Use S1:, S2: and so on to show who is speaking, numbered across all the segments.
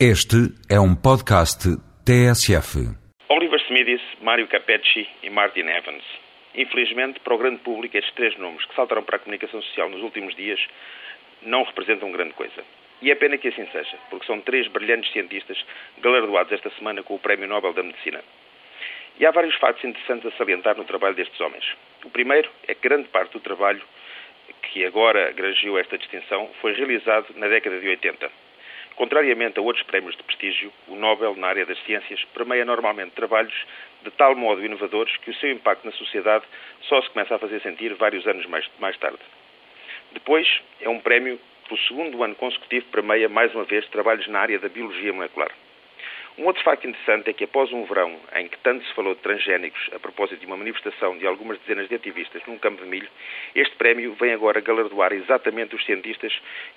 S1: Este é um podcast TSF.
S2: Oliver Smithis, Mário Capecci e Martin Evans. Infelizmente, para o grande público, estes três nomes que saltaram para a comunicação social nos últimos dias não representam grande coisa. E é pena que assim seja, porque são três brilhantes cientistas galardoados esta semana com o Prémio Nobel da Medicina. E há vários fatos interessantes a salientar no trabalho destes homens. O primeiro é que grande parte do trabalho que agora granjeou esta distinção foi realizado na década de 80 Contrariamente a outros prémios de prestígio, o Nobel na área das ciências permeia normalmente trabalhos de tal modo inovadores que o seu impacto na sociedade só se começa a fazer sentir vários anos mais, mais tarde. Depois, é um prémio que, pelo segundo ano consecutivo, permeia mais uma vez trabalhos na área da biologia molecular. Um outro facto interessante é que após um verão em que tanto se falou de transgénicos a propósito de uma manifestação de algumas dezenas de ativistas num campo de milho, este prémio vem agora galardoar exatamente os cientistas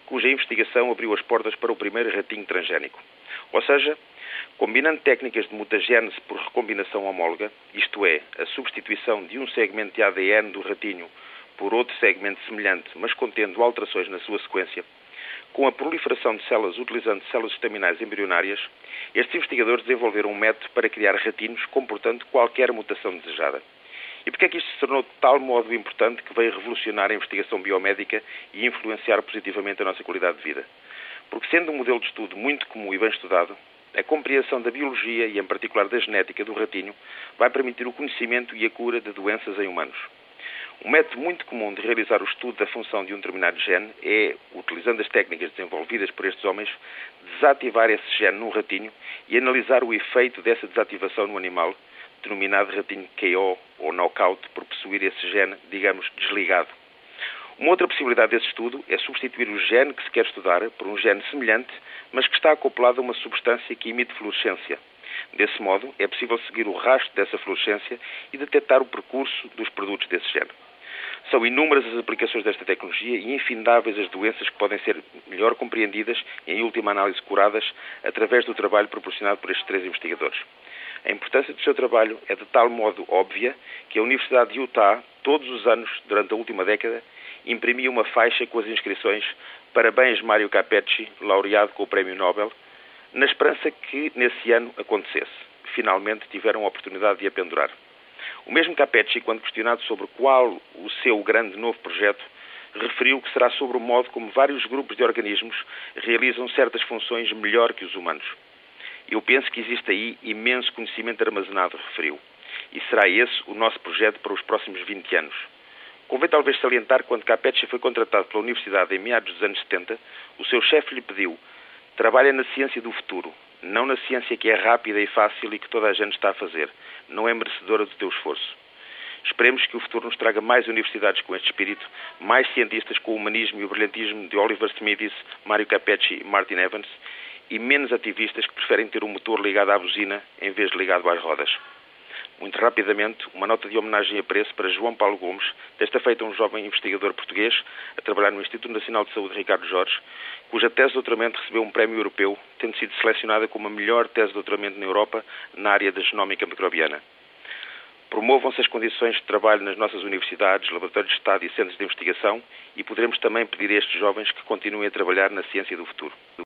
S2: cuja investigação abriu as portas para o primeiro ratinho transgénico. Ou seja, combinando técnicas de mutagênese por recombinação homóloga, isto é, a substituição de um segmento de ADN do ratinho por outro segmento semelhante, mas contendo alterações na sua sequência, com a proliferação de células utilizando células estaminais embrionárias, estes investigadores desenvolveram um método para criar ratinos comportando qualquer mutação desejada. E porquê é que isto se tornou de tal modo importante que veio revolucionar a investigação biomédica e influenciar positivamente a nossa qualidade de vida? Porque sendo um modelo de estudo muito comum e bem estudado, a compreensão da biologia e, em particular, da genética do ratinho vai permitir o conhecimento e a cura de doenças em humanos. Um método muito comum de realizar o estudo da função de um determinado gene é, utilizando as técnicas desenvolvidas por estes homens, desativar esse gene num ratinho e analisar o efeito dessa desativação no animal, denominado ratinho KO ou knockout, por possuir esse gene, digamos, desligado. Uma outra possibilidade desse estudo é substituir o gene que se quer estudar por um gene semelhante, mas que está acoplado a uma substância que emite fluorescência. Desse modo, é possível seguir o rastro dessa fluorescência e detectar o percurso dos produtos desse gene. São inúmeras as aplicações desta tecnologia e infindáveis as doenças que podem ser melhor compreendidas e, em última análise, curadas através do trabalho proporcionado por estes três investigadores. A importância do seu trabalho é de tal modo óbvia que a Universidade de Utah, todos os anos, durante a última década, imprimia uma faixa com as inscrições Parabéns Mário Capecci, laureado com o Prémio Nobel, na esperança que nesse ano acontecesse. Finalmente tiveram a oportunidade de a pendurar. O mesmo Capecci, quando questionado sobre qual o seu grande novo projeto, referiu que será sobre o modo como vários grupos de organismos realizam certas funções melhor que os humanos. Eu penso que existe aí imenso conhecimento armazenado, referiu. E será esse o nosso projeto para os próximos 20 anos. Convém talvez salientar que quando Capecci foi contratado pela Universidade em meados dos anos 70, o seu chefe lhe pediu trabalha na ciência do futuro, não na ciência que é rápida e fácil e que toda a gente está a fazer. Não é merecedora do teu esforço. Esperemos que o futuro nos traga mais universidades com este espírito, mais cientistas com o humanismo e o brilhantismo de Oliver Smithis, Mário Capecci e Martin Evans, e menos ativistas que preferem ter o motor ligado à buzina em vez de ligado às rodas. Muito rapidamente, uma nota de homenagem a preço para João Paulo Gomes, desta feita um jovem investigador português, a trabalhar no Instituto Nacional de Saúde Ricardo Jorge, cuja tese de doutoramento recebeu um prémio europeu, tendo sido selecionada como a melhor tese de doutoramento na Europa na área da genómica microbiana. Promovam-se as condições de trabalho nas nossas universidades, laboratórios de Estado e centros de investigação e poderemos também pedir a estes jovens que continuem a trabalhar na ciência do futuro.